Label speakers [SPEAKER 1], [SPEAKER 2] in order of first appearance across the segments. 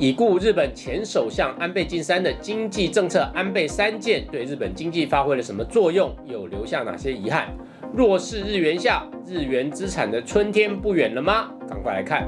[SPEAKER 1] 已故日本前首相安倍晋三的经济政策安倍三件对日本经济发挥了什么作用？又留下哪些遗憾？弱势日元下，日元资产的春天不远了吗？赶快来看。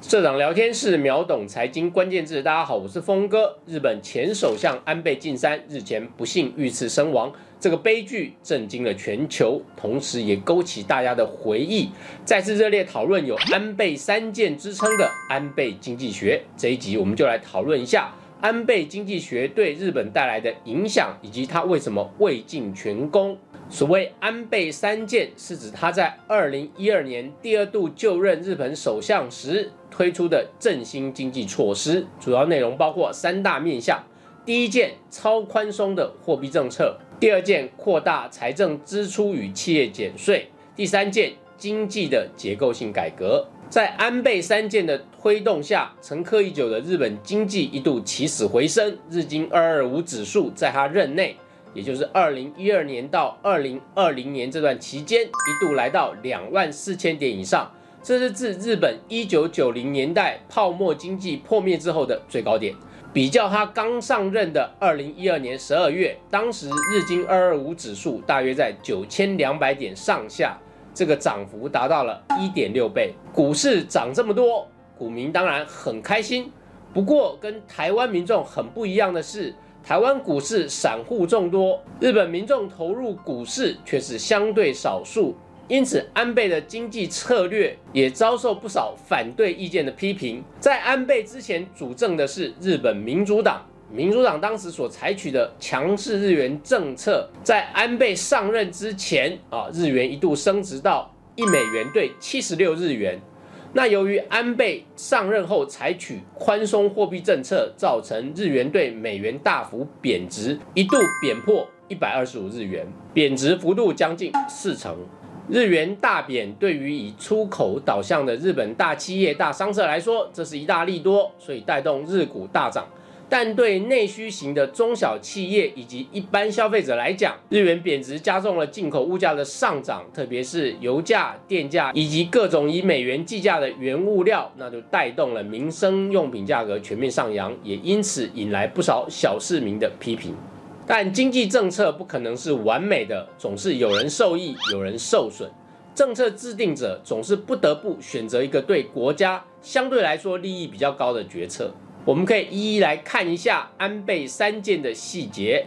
[SPEAKER 1] 社长聊天室秒懂财经关键字，大家好，我是峰哥。日本前首相安倍晋三日前不幸遇刺身亡，这个悲剧震惊了全球，同时也勾起大家的回忆。再次热烈讨论有安倍三件之称的安倍经济学，这一集我们就来讨论一下。安倍经济学对日本带来的影响，以及他为什么未尽全功。所谓安倍三件，是指他在二零一二年第二度就任日本首相时推出的振兴经济措施，主要内容包括三大面向：第一件，超宽松的货币政策；第二件，扩大财政支出与企业减税；第三件，经济的结构性改革。在安倍三件的推动下，沉疴已久的日本经济一度起死回生。日经二二五指数在他任内，也就是二零一二年到二零二零年这段期间，一度来到两万四千点以上，这是自日本一九九零年代泡沫经济破灭之后的最高点。比较他刚上任的二零一二年十二月，当时日经二二五指数大约在九千两百点上下。这个涨幅达到了一点六倍，股市涨这么多，股民当然很开心。不过跟台湾民众很不一样的是，台湾股市散户众多，日本民众投入股市却是相对少数。因此，安倍的经济策略也遭受不少反对意见的批评。在安倍之前主政的是日本民主党。民主党当时所采取的强势日元政策，在安倍上任之前啊，日元一度升值到一美元兑七十六日元。那由于安倍上任后采取宽松货币政策，造成日元对美元大幅贬值，一度贬破一百二十五日元，贬值幅度将近四成。日元大贬对于以出口导向的日本大企业、大商社来说，这是一大利多，所以带动日股大涨。但对内需型的中小企业以及一般消费者来讲，日元贬值加重了进口物价的上涨，特别是油价、电价以及各种以美元计价的原物料，那就带动了民生用品价格全面上扬，也因此引来不少小市民的批评。但经济政策不可能是完美的，总是有人受益，有人受损。政策制定者总是不得不选择一个对国家相对来说利益比较高的决策。我们可以一一来看一下安倍三件的细节。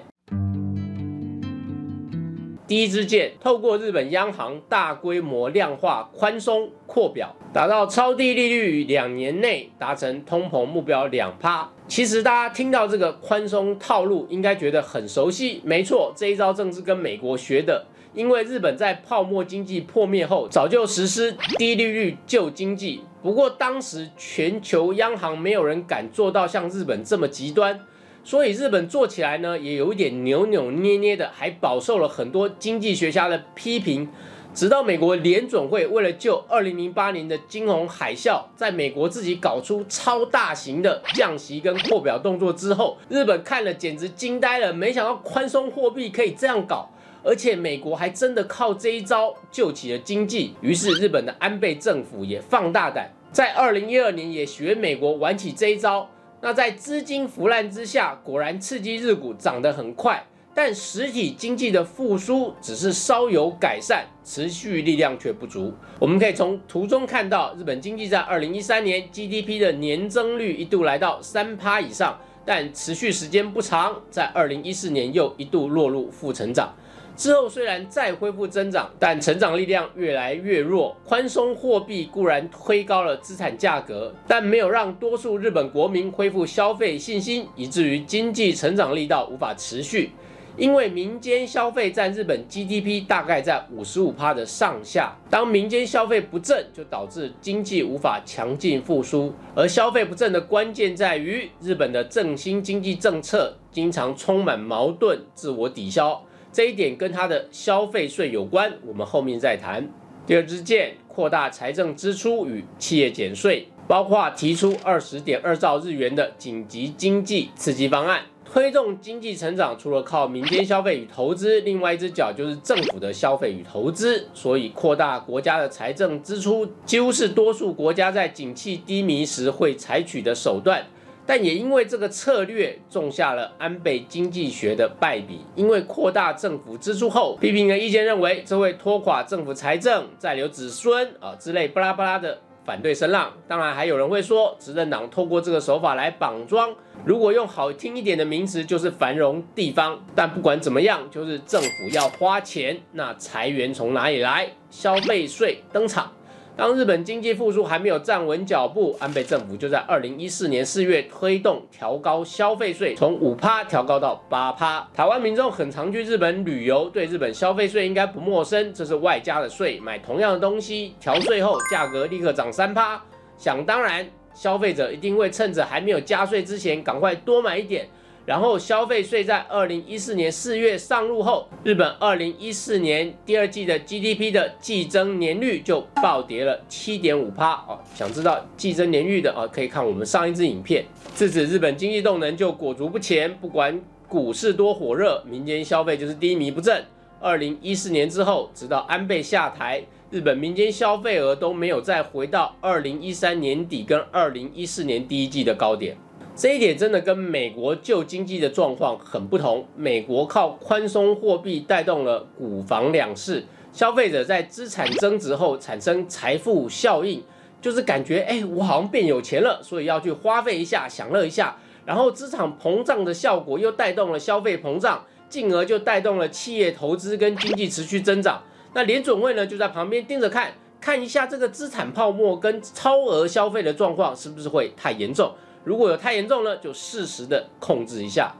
[SPEAKER 1] 第一支箭，透过日本央行大规模量化宽松扩表，达到超低利率，两年内达成通膨目标两趴。其实大家听到这个宽松套路，应该觉得很熟悉。没错，这一招正是跟美国学的。因为日本在泡沫经济破灭后，早就实施低利率救经济。不过当时全球央行没有人敢做到像日本这么极端，所以日本做起来呢，也有一点扭扭捏捏的，还饱受了很多经济学家的批评。直到美国联准会为了救2008年的金融海啸，在美国自己搞出超大型的降息跟扩表动作之后，日本看了简直惊呆了，没想到宽松货币可以这样搞。而且美国还真的靠这一招救起了经济，于是日本的安倍政府也放大胆，在二零一二年也学美国玩起这一招。那在资金腐烂之下，果然刺激日股涨得很快，但实体经济的复苏只是稍有改善，持续力量却不足。我们可以从图中看到，日本经济在二零一三年 GDP 的年增率一度来到三趴以上，但持续时间不长，在二零一四年又一度落入负成长。之后虽然再恢复增长，但成长力量越来越弱。宽松货币固然推高了资产价格，但没有让多数日本国民恢复消费信心，以至于经济成长力道无法持续。因为民间消费占日本 GDP 大概在五十五趴的上下，当民间消费不振，就导致经济无法强劲复苏。而消费不振的关键在于日本的振兴经济政策经常充满矛盾、自我抵消。这一点跟它的消费税有关，我们后面再谈。第二支箭，扩大财政支出与企业减税，包括提出二十点二兆日元的紧急经济刺激方案，推动经济成长，除了靠民间消费与投资，另外一只脚就是政府的消费与投资。所以，扩大国家的财政支出，几乎是多数国家在景气低迷时会采取的手段。但也因为这个策略，种下了安倍经济学的败笔。因为扩大政府支出后，批评的意见认为，这会拖垮政府财政，再留子孙啊之类巴拉巴拉的。反对声浪，当然还有人会说，执政党透过这个手法来绑桩。如果用好听一点的名词，就是繁荣地方。但不管怎么样，就是政府要花钱，那裁员从哪里来？消费税登场。当日本经济复苏还没有站稳脚步，安倍政府就在二零一四年四月推动调高消费税，从五趴调高到八趴。台湾民众很常去日本旅游，对日本消费税应该不陌生，这是外加的税，买同样的东西调税后价格立刻涨三趴，想当然，消费者一定会趁着还没有加税之前赶快多买一点。然后消费税在二零一四年四月上路后，日本二零一四年第二季的 GDP 的季增年率就暴跌了七点五趴哦。想知道季增年率的啊，可以看我们上一支影片。自此日本经济动能就裹足不前，不管股市多火热，民间消费就是低迷不振。二零一四年之后，直到安倍下台，日本民间消费额都没有再回到二零一三年底跟二零一四年第一季的高点。这一点真的跟美国旧经济的状况很不同。美国靠宽松货币带动了股房两市，消费者在资产增值后产生财富效应，就是感觉哎，我好像变有钱了，所以要去花费一下，享乐一下。然后资产膨胀的效果又带动了消费膨胀，进而就带动了企业投资跟经济持续增长。那联准会呢就在旁边盯着看，看一下这个资产泡沫跟超额消费的状况是不是会太严重。如果有太严重了，就适时的控制一下。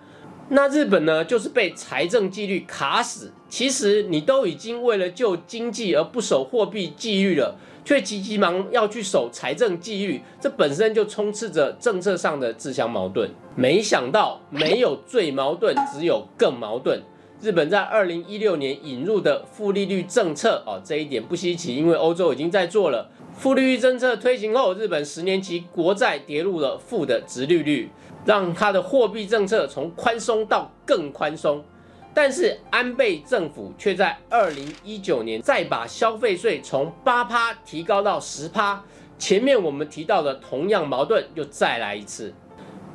[SPEAKER 1] 那日本呢，就是被财政纪律卡死。其实你都已经为了救经济而不守货币纪律了，却急急忙要去守财政纪律，这本身就充斥着政策上的自相矛盾。没想到没有最矛盾，只有更矛盾。日本在二零一六年引入的负利率政策，哦，这一点不稀奇，因为欧洲已经在做了。负利率政策推行后，日本十年期国债跌入了负的值利率，让它的货币政策从宽松到更宽松。但是安倍政府却在二零一九年再把消费税从八趴提高到十趴，前面我们提到的同样矛盾又再来一次。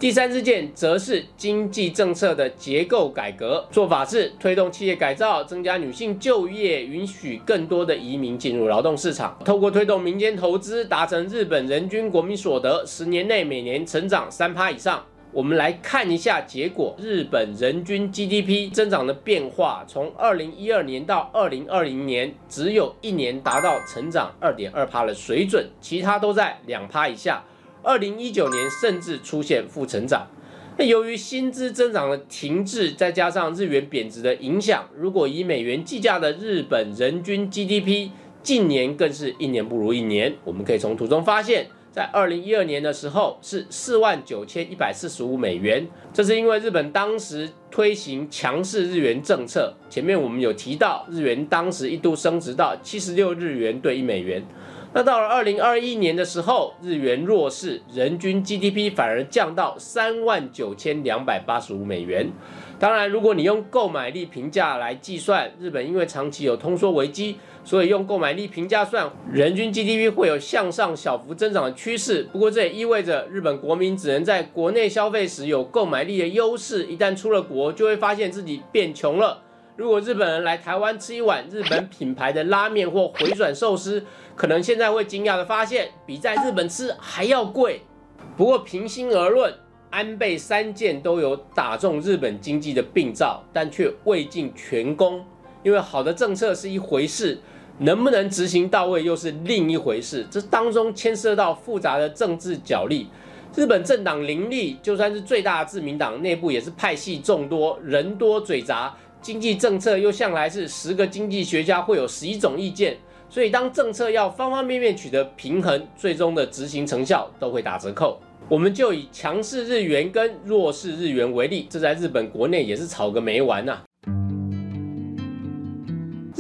[SPEAKER 1] 第三支箭则是经济政策的结构改革，做法是推动企业改造，增加女性就业，允许更多的移民进入劳动市场，透过推动民间投资，达成日本人均国民所得十年内每年成长三趴以上。我们来看一下结果，日本人均 GDP 增长的变化，从二零一二年到二零二零年，只有一年达到成长二点二趴的水准，其他都在两趴以下。二零一九年甚至出现负成长，那由于薪资增长的停滞，再加上日元贬值的影响，如果以美元计价的日本人均 GDP，近年更是一年不如一年。我们可以从图中发现，在二零一二年的时候是四万九千一百四十五美元，这是因为日本当时推行强势日元政策。前面我们有提到，日元当时一度升值到七十六日元兑一美元。那到了二零二一年的时候，日元弱势，人均 GDP 反而降到三万九千两百八十五美元。当然，如果你用购买力评价来计算，日本因为长期有通缩危机，所以用购买力评价算，人均 GDP 会有向上小幅增长的趋势。不过这也意味着日本国民只能在国内消费时有购买力的优势，一旦出了国，就会发现自己变穷了。如果日本人来台湾吃一碗日本品牌的拉面或回转寿司，可能现在会惊讶的发现，比在日本吃还要贵。不过平心而论，安倍三件都有打中日本经济的病灶，但却未尽全功。因为好的政策是一回事，能不能执行到位又是另一回事。这当中牵涉到复杂的政治角力。日本政党林立，就算是最大的自民党，内部也是派系众多，人多嘴杂。经济政策又向来是十个经济学家会有十一种意见，所以当政策要方方面面取得平衡，最终的执行成效都会打折扣。我们就以强势日元跟弱势日元为例，这在日本国内也是吵个没完呐。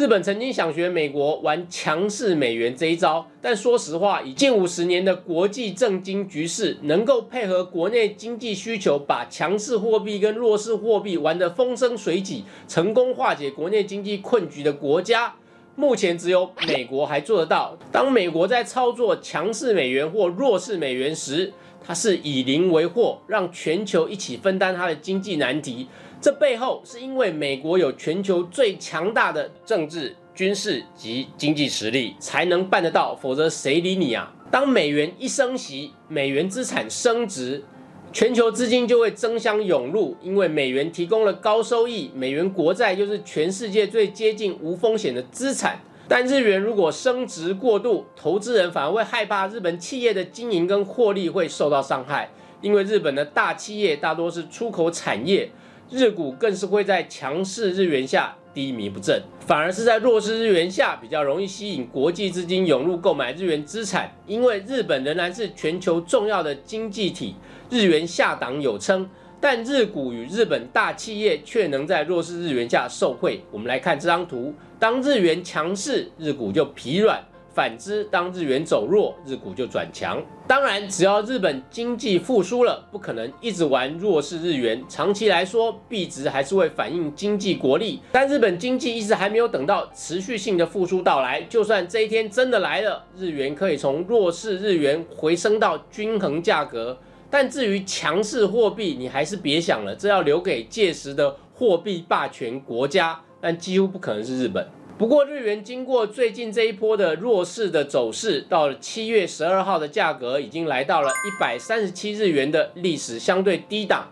[SPEAKER 1] 日本曾经想学美国玩强势美元这一招，但说实话，以近五十年的国际政经局势，能够配合国内经济需求，把强势货币跟弱势货币玩得风生水起，成功化解国内经济困局的国家，目前只有美国还做得到。当美国在操作强势美元或弱势美元时，它是以邻为祸，让全球一起分担它的经济难题。这背后是因为美国有全球最强大的政治、军事及经济实力，才能办得到。否则谁理你啊？当美元一升息，美元资产升值，全球资金就会争相涌入，因为美元提供了高收益，美元国债就是全世界最接近无风险的资产。但日元如果升值过度，投资人反而会害怕日本企业的经营跟获利会受到伤害，因为日本的大企业大多是出口产业。日股更是会在强势日元下低迷不振，反而是在弱势日元下比较容易吸引国际资金涌入购买日元资产，因为日本仍然是全球重要的经济体，日元下档有称，但日股与日本大企业却能在弱势日元下受惠。我们来看这张图，当日元强势，日股就疲软。反之，当日元走弱，日股就转强。当然，只要日本经济复苏了，不可能一直玩弱势日元。长期来说，币值还是会反映经济国力。但日本经济一直还没有等到持续性的复苏到来。就算这一天真的来了，日元可以从弱势日元回升到均衡价格。但至于强势货币，你还是别想了，这要留给届时的货币霸权国家。但几乎不可能是日本。不过，日元经过最近这一波的弱势的走势，到了七月十二号的价格已经来到了一百三十七日元的历史相对低档，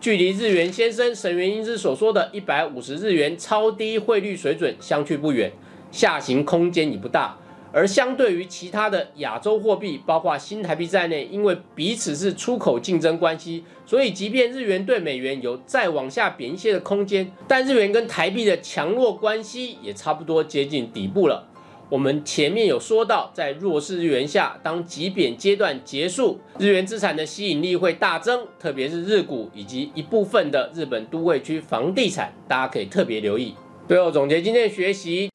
[SPEAKER 1] 距离日元先生沈元英之所说的一百五十日元超低汇率水准相去不远，下行空间已不大。而相对于其他的亚洲货币，包括新台币在内，因为彼此是出口竞争关系，所以即便日元对美元有再往下贬一些的空间，但日元跟台币的强弱关系也差不多接近底部了。我们前面有说到，在弱势日元下，当急贬阶段结束，日元资产的吸引力会大增，特别是日股以及一部分的日本都会区房地产，大家可以特别留意。最后总结今天的学习。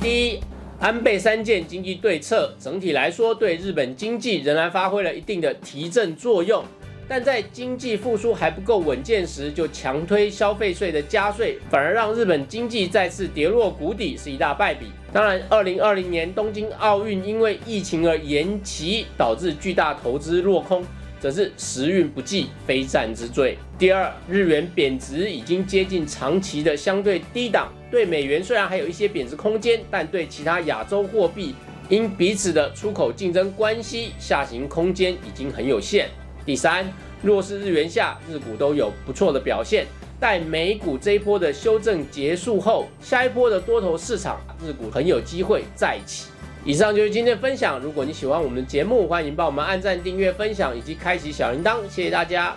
[SPEAKER 1] 第一，安倍三件经济对策整体来说对日本经济仍然发挥了一定的提振作用，但在经济复苏还不够稳健时，就强推消费税的加税，反而让日本经济再次跌落谷底，是一大败笔。当然，二零二零年东京奥运因为疫情而延期，导致巨大投资落空。则是时运不济，非战之罪。第二，日元贬值已经接近长期的相对低档，对美元虽然还有一些贬值空间，但对其他亚洲货币因彼此的出口竞争关系，下行空间已经很有限。第三，弱势日元下，日股都有不错的表现，待美股这一波的修正结束后，下一波的多头市场，日股很有机会再起。以上就是今天的分享。如果你喜欢我们的节目，欢迎帮我们按赞、订阅、分享以及开启小铃铛。谢谢大家。